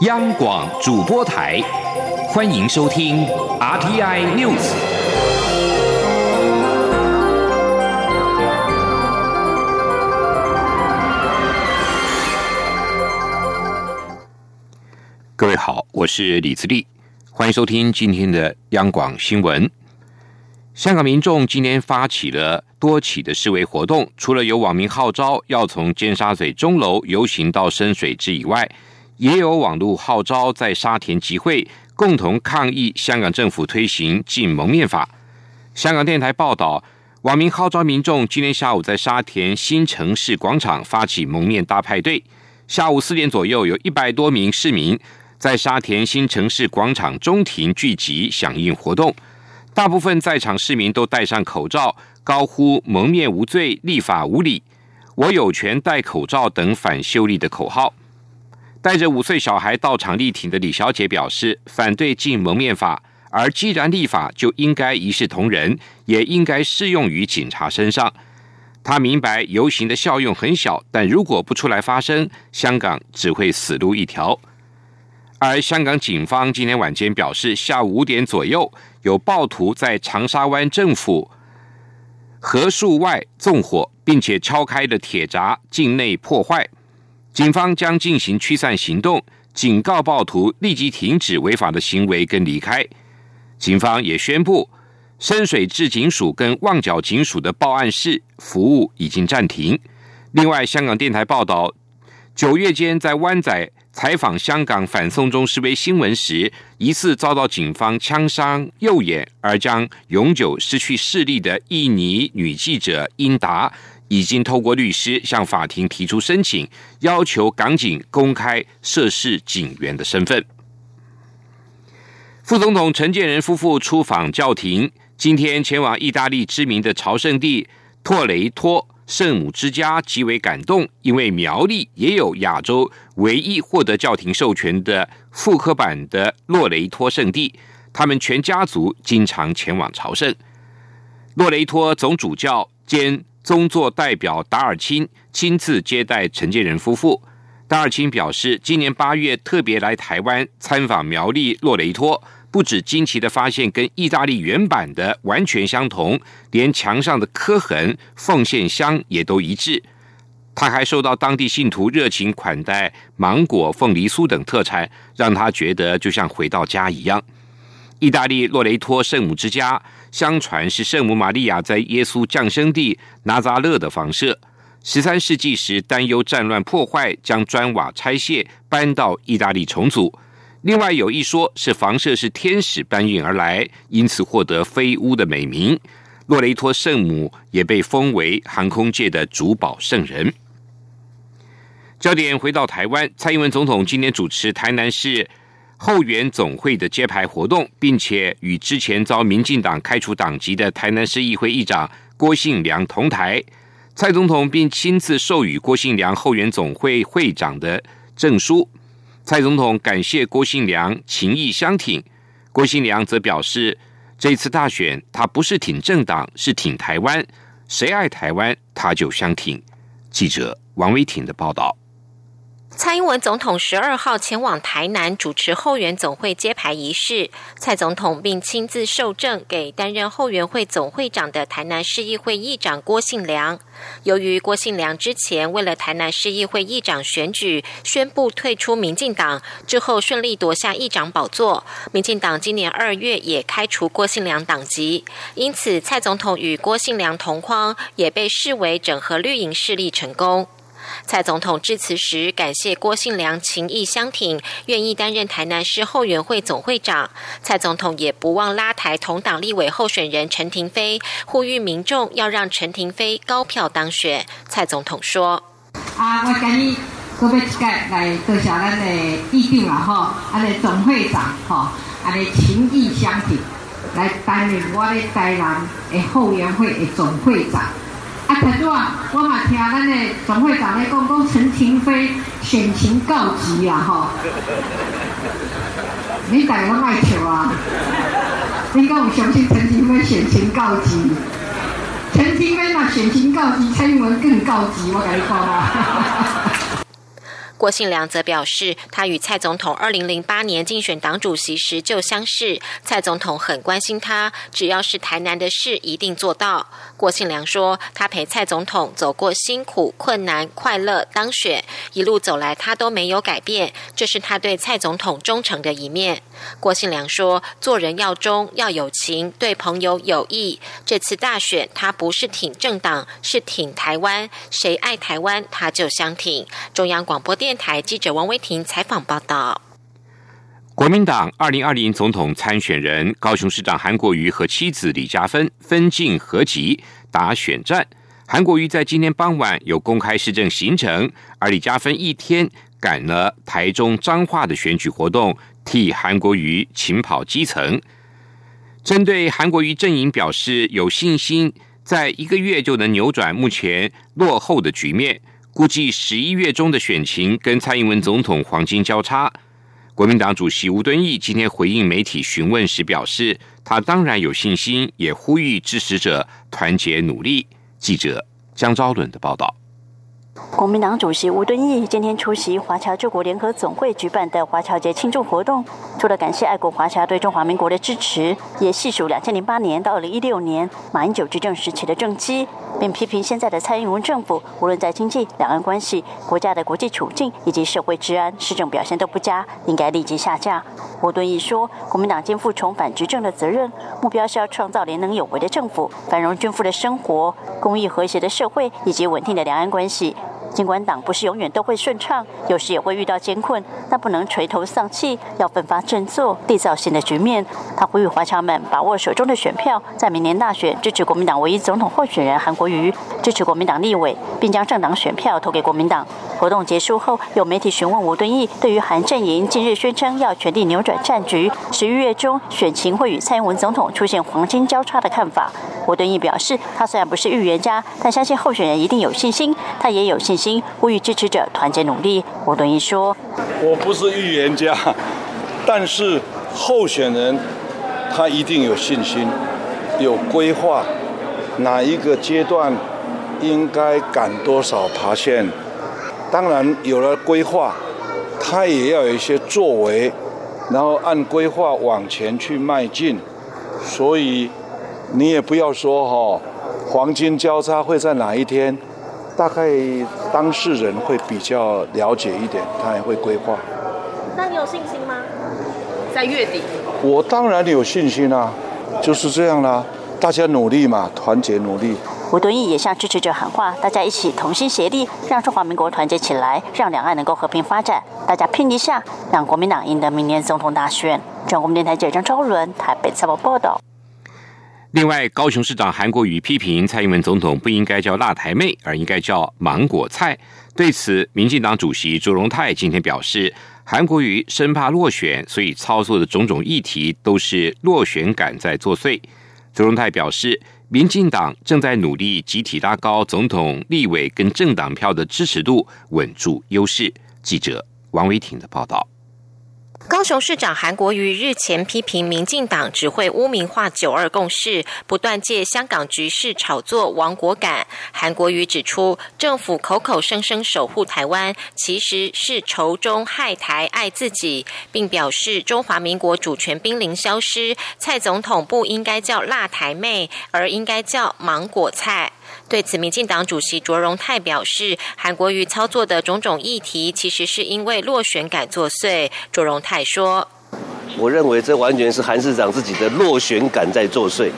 央广主播台，欢迎收听 RTI News。各位好，我是李自立，欢迎收听今天的央广新闻。香港民众今天发起了多起的示威活动，除了有网民号召要从尖沙咀钟楼游行到深水埗以外，也有网络号召在沙田集会，共同抗议香港政府推行禁蒙面法。香港电台报道，网民号召民众今天下午在沙田新城市广场发起蒙面大派对，下午四点左右，有一百多名市民在沙田新城市广场中庭聚集响应活动。大部分在场市民都戴上口罩，高呼“蒙面无罪，立法无理，我有权戴口罩”等反修例的口号。带着五岁小孩到场力挺的李小姐表示，反对禁蒙面法，而既然立法，就应该一视同仁，也应该适用于警察身上。她明白游行的效用很小，但如果不出来发声，香港只会死路一条。而香港警方今天晚间表示，下午五点左右。有暴徒在长沙湾政府合墅外纵火，并且敲开了铁闸境内破坏，警方将进行驱散行动，警告暴徒立即停止违法的行为跟离开。警方也宣布，深水至警署跟旺角警署的报案室服务已经暂停。另外，香港电台报道，九月间在湾仔。采访香港反送中示威新闻时，疑似遭到警方枪伤右眼而将永久失去视力的印尼女记者英达，已经透过律师向法庭提出申请，要求港警公开涉事警员的身份。副总统陈建仁夫妇出访教廷，今天前往意大利知名的朝圣地托雷托。圣母之家极为感动，因为苗栗也有亚洲唯一获得教廷授权的复刻版的洛雷托圣地，他们全家族经常前往朝圣。洛雷托总主教兼宗座代表达尔钦亲自接待陈建仁夫妇。达尔钦表示，今年八月特别来台湾参访苗栗洛雷托。不止惊奇的发现跟意大利原版的完全相同，连墙上的刻痕、奉献箱也都一致。他还受到当地信徒热情款待，芒果、凤梨酥等特产，让他觉得就像回到家一样。意大利洛雷托圣母之家，相传是圣母玛利亚在耶稣降生地拿扎勒的房舍。十三世纪时，担忧战乱破坏，将砖瓦拆卸，搬到意大利重组。另外有一说是房舍是天使搬运而来，因此获得飞屋的美名。洛雷托圣母也被封为航空界的主保圣人。焦点回到台湾，蔡英文总统今天主持台南市后援总会的揭牌活动，并且与之前遭民进党开除党籍的台南市议会议长郭信良同台。蔡总统并亲自授予郭信良后援总会会长的证书。蔡总统感谢郭信良情义相挺，郭信良则表示，这次大选他不是挺政党，是挺台湾，谁爱台湾他就相挺。记者王威挺的报道。蔡英文总统十二号前往台南主持后援总会揭牌仪式，蔡总统并亲自授证给担任后援会总会长的台南市议会议长郭信良。由于郭信良之前为了台南市议会议长选举宣布退出民进党，之后顺利夺下议长宝座，民进党今年二月也开除郭信良党籍，因此蔡总统与郭信良同框，也被视为整合绿营势力成功。蔡总统致辞时，感谢郭信良情义相挺，愿意担任台南市后援会总会长。蔡总统也不忘拉台同党立委候选人陈廷飞，呼吁民众要让陈廷飞高票当选。蔡总统说：“啊，我建议各位次来多谢咱的议长啦，吼，安尼总会长，吼，安尼情义相挺，来担任我的台南的后援会的总会长。”啊，台主啊，我嘛听咱的总会长咧讲，讲陈廷飞选情告急啊，吼！你大家爱笑啊？你敢有相信陈廷飞选情告急？陈廷飞嘛选情告急，蔡英文更告急，我跟你讲啊！郭信良则表示，他与蔡总统二零零八年竞选党主席时就相识，蔡总统很关心他，只要是台南的事一定做到。郭信良说，他陪蔡总统走过辛苦、困难、快乐、当选，一路走来他都没有改变，这是他对蔡总统忠诚的一面。郭信良说，做人要忠，要有情，对朋友有益。这次大选，他不是挺政党，是挺台湾，谁爱台湾，他就相挺。中央广播电电台记者王威婷采访报道。国民党二零二零总统参选人高雄市长韩国瑜和妻子李嘉芬分进合集打选战。韩国瑜在今天傍晚有公开市政行程，而李嘉芬一天赶了台中彰化的选举活动，替韩国瑜勤跑基层。针对韩国瑜阵营表示有信心，在一个月就能扭转目前落后的局面。估计十一月中的选情跟蔡英文总统黄金交叉。国民党主席吴敦义今天回应媒体询问时表示，他当然有信心，也呼吁支持者团结努力。记者江昭伦的报道。国民党主席吴敦义今天出席华侨救国联合总会举办的华侨节庆祝活动，除了感谢爱国华侨对中华民国的支持，也细数两千零八年到二零一六年马英九执政时期的政绩，并批评现在的蔡英文政府无论在经济、两岸关系、国家的国际处境以及社会治安，市政表现都不佳，应该立即下架。吴敦义说，国民党肩负重返执政的责任，目标是要创造廉能有为的政府、繁荣均富的生活、公益和谐的社会以及稳定的两岸关系。尽管党不是永远都会顺畅，有时也会遇到艰困，但不能垂头丧气，要奋发振作，缔造新的局面。他呼吁华侨们把握手中的选票，在明年大选支持国民党唯一总统候选人韩国瑜，支持国民党立委，并将政党选票投给国民党。活动结束后，有媒体询问吴敦义对于韩阵营近日宣称要全力扭转战局，十一月中选情会与蔡英文总统出现黄金交叉的看法。吴敦义表示，他虽然不是预言家，但相信候选人一定有信心，他也有信心，呼吁支持者团结努力。吴敦义说：“我不是预言家，但是候选人他一定有信心，有规划，哪一个阶段应该赶多少爬线。当然有了规划，他也要有一些作为，然后按规划往前去迈进。所以。”你也不要说哈，黄金交叉会在哪一天？大概当事人会比较了解一点，他也会规划。那你有信心吗？在月底？我当然有信心啊，就是这样啦，大家努力嘛，团结努力。吴敦义也向支持者喊话：大家一起同心协力，让中华民国团结起来，让两岸能够和平发展。大家拼一下，让国民党赢得明年总统大选。中国电台记者张昭伦台北采访报道。另外，高雄市长韩国瑜批评蔡英文总统不应该叫“辣台妹”，而应该叫“芒果菜”。对此，民进党主席卓荣泰今天表示，韩国瑜生怕落选，所以操作的种种议题都是落选感在作祟。卓荣泰表示，民进党正在努力集体拉高总统、立委跟政党票的支持度，稳住优势。记者王维挺的报道。高雄市长韩国瑜日前批评民进党只会污名化“九二共识”，不断借香港局势炒作亡国感。韩国瑜指出，政府口口声声守护台湾，其实是仇中害台爱自己，并表示中华民国主权濒临消失。蔡总统不应该叫“辣台妹”，而应该叫“芒果菜”。对此，民进党主席卓荣泰表示，韩国瑜操作的种种议题，其实是因为落选感作祟。卓荣泰说：“我认为这完全是韩市长自己的落选感在作祟，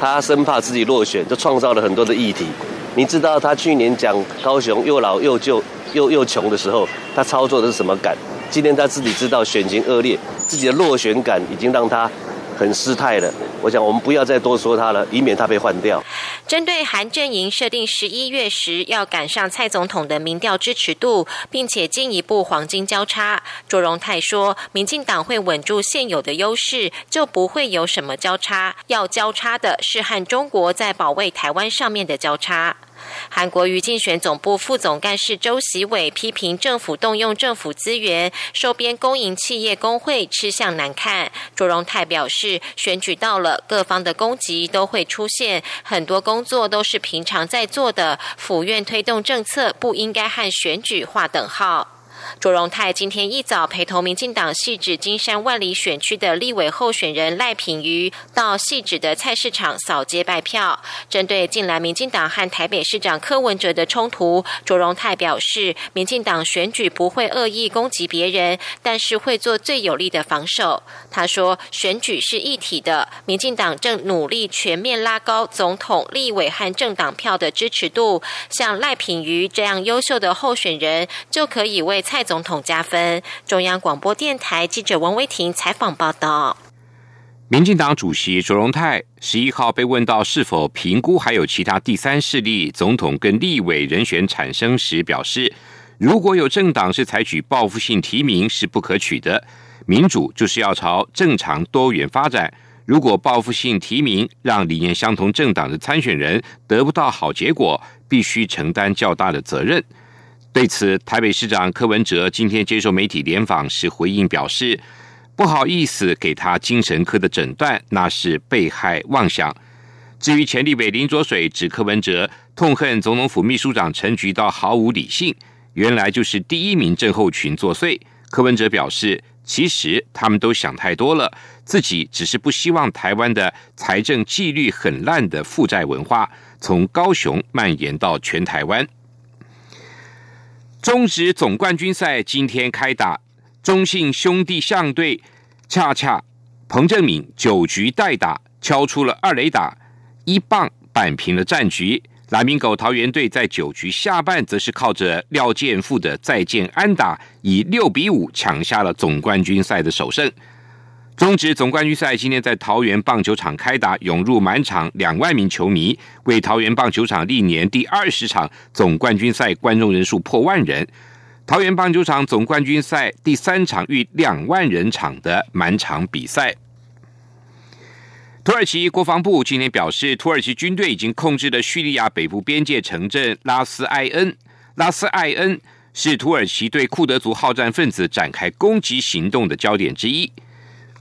他生怕自己落选，就创造了很多的议题。你知道他去年讲高雄又老又旧又又穷的时候，他操作的是什么感？今天他自己知道选情恶劣，自己的落选感已经让他。”很失态了，我想我们不要再多说他了，以免他被换掉。针对韩阵营设定十一月时要赶上蔡总统的民调支持度，并且进一步黄金交叉，卓荣泰说，民进党会稳住现有的优势，就不会有什么交叉。要交叉的是和中国在保卫台湾上面的交叉。韩国瑜竞选总部副总干事周喜伟批评政府动用政府资源收编公营企业工会吃相难看。卓荣泰表示，选举到了，各方的攻击都会出现，很多工作都是平常在做的。府院推动政策不应该和选举划等号。卓荣泰今天一早陪同民进党细指金山万里选区的立委候选人赖品瑜到细指的菜市场扫街拜票。针对近来民进党和台北市长柯文哲的冲突，卓荣泰表示，民进党选举不会恶意攻击别人，但是会做最有力的防守。他说，选举是一体的，民进党正努力全面拉高总统、立委和政党票的支持度，像赖品瑜这样优秀的候选人就可以为蔡总统加分。中央广播电台记者王威婷采访报道。民进党主席卓荣泰十一号被问到是否评估还有其他第三势力总统跟立委人选产生时，表示如果有政党是采取报复性提名是不可取的，民主就是要朝正常多元发展。如果报复性提名让理念相同政党的参选人得不到好结果，必须承担较大的责任。对此，台北市长柯文哲今天接受媒体联访时回应表示：“不好意思，给他精神科的诊断，那是被害妄想。”至于前立委林卓水指柯文哲痛恨总统府秘书长陈菊到毫无理性，原来就是第一名症候群作祟。柯文哲表示：“其实他们都想太多了，自己只是不希望台湾的财政纪律很烂的负债文化从高雄蔓延到全台湾。”中职总冠军赛今天开打，中信兄弟象队恰恰彭正敏九局代打敲出了二垒打，一棒扳平了战局。蓝明狗桃园队在九局下半则是靠着廖健富的再见安打，以六比五抢下了总冠军赛的首胜。中职总冠军赛今天在桃园棒球场开打，涌入满场两万名球迷，为桃园棒球场历年第二十场总冠军赛观众人数破万人。桃园棒球场总冠军赛第三场逾两万人场的满场比赛。土耳其国防部今天表示，土耳其军队已经控制了叙利亚北部边界城镇拉斯艾恩。拉斯艾恩是土耳其对库德族好战分子展开攻击行动的焦点之一。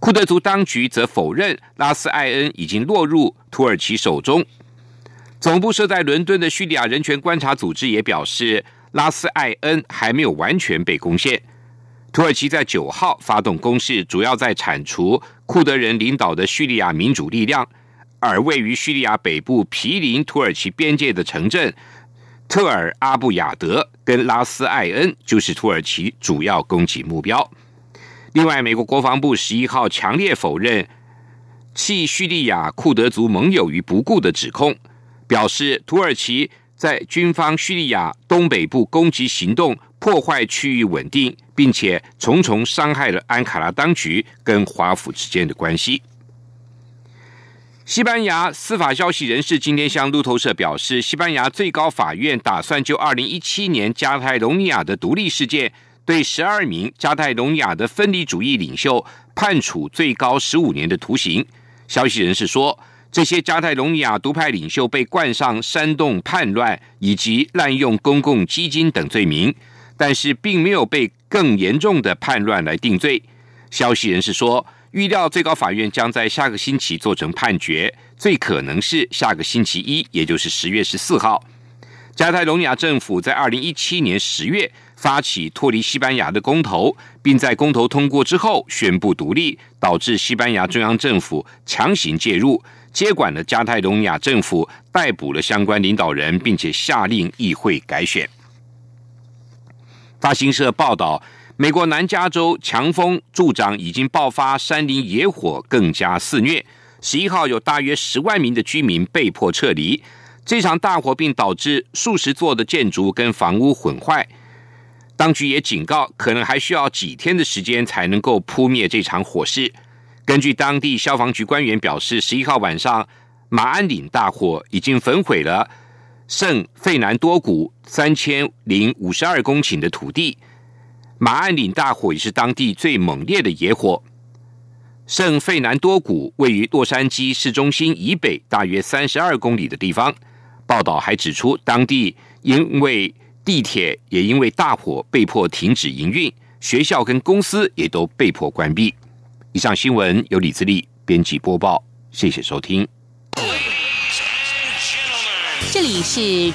库德族当局则否认拉斯艾恩已经落入土耳其手中。总部设在伦敦的叙利亚人权观察组织也表示，拉斯艾恩还没有完全被攻陷。土耳其在九号发动攻势，主要在铲除库德人领导的叙利亚民主力量，而位于叙利亚北部毗邻土耳其边界的城镇特尔阿布亚德跟拉斯艾恩就是土耳其主要攻击目标。另外，美国国防部十一号强烈否认弃叙利亚库德族盟友于不顾的指控，表示土耳其在军方叙利亚东北部攻击行动破坏区域稳定，并且重重伤害了安卡拉当局跟华府之间的关系。西班牙司法消息人士今天向路透社表示，西班牙最高法院打算就二零一七年加泰隆尼亚的独立事件。对十二名加泰隆亚的分离主义领袖判处最高十五年的徒刑。消息人士说，这些加泰隆亚独派领袖被冠上煽动叛乱以及滥用公共基金等罪名，但是并没有被更严重的叛乱来定罪。消息人士说，预料最高法院将在下个星期做成判决，最可能是下个星期一，也就是十月十四号。加泰隆亚政府在二零一七年十月。发起脱离西班牙的公投，并在公投通过之后宣布独立，导致西班牙中央政府强行介入，接管了加泰隆尼亚政府，逮捕了相关领导人，并且下令议会改选。发行社报道，美国南加州强风助长，已经爆发山林野火，更加肆虐。十一号有大约十万名的居民被迫撤离这场大火，并导致数十座的建筑跟房屋毁坏。当局也警告，可能还需要几天的时间才能够扑灭这场火势。根据当地消防局官员表示，十一号晚上马鞍岭大火已经焚毁了圣费南多谷三千零五十二公顷的土地。马鞍岭大火也是当地最猛烈的野火。圣费南多谷位于洛杉矶市中心以北大约三十二公里的地方。报道还指出，当地因为地铁也因为大火被迫停止营运，学校跟公司也都被迫关闭。以上新闻由李自力编辑播报，谢谢收听。这里是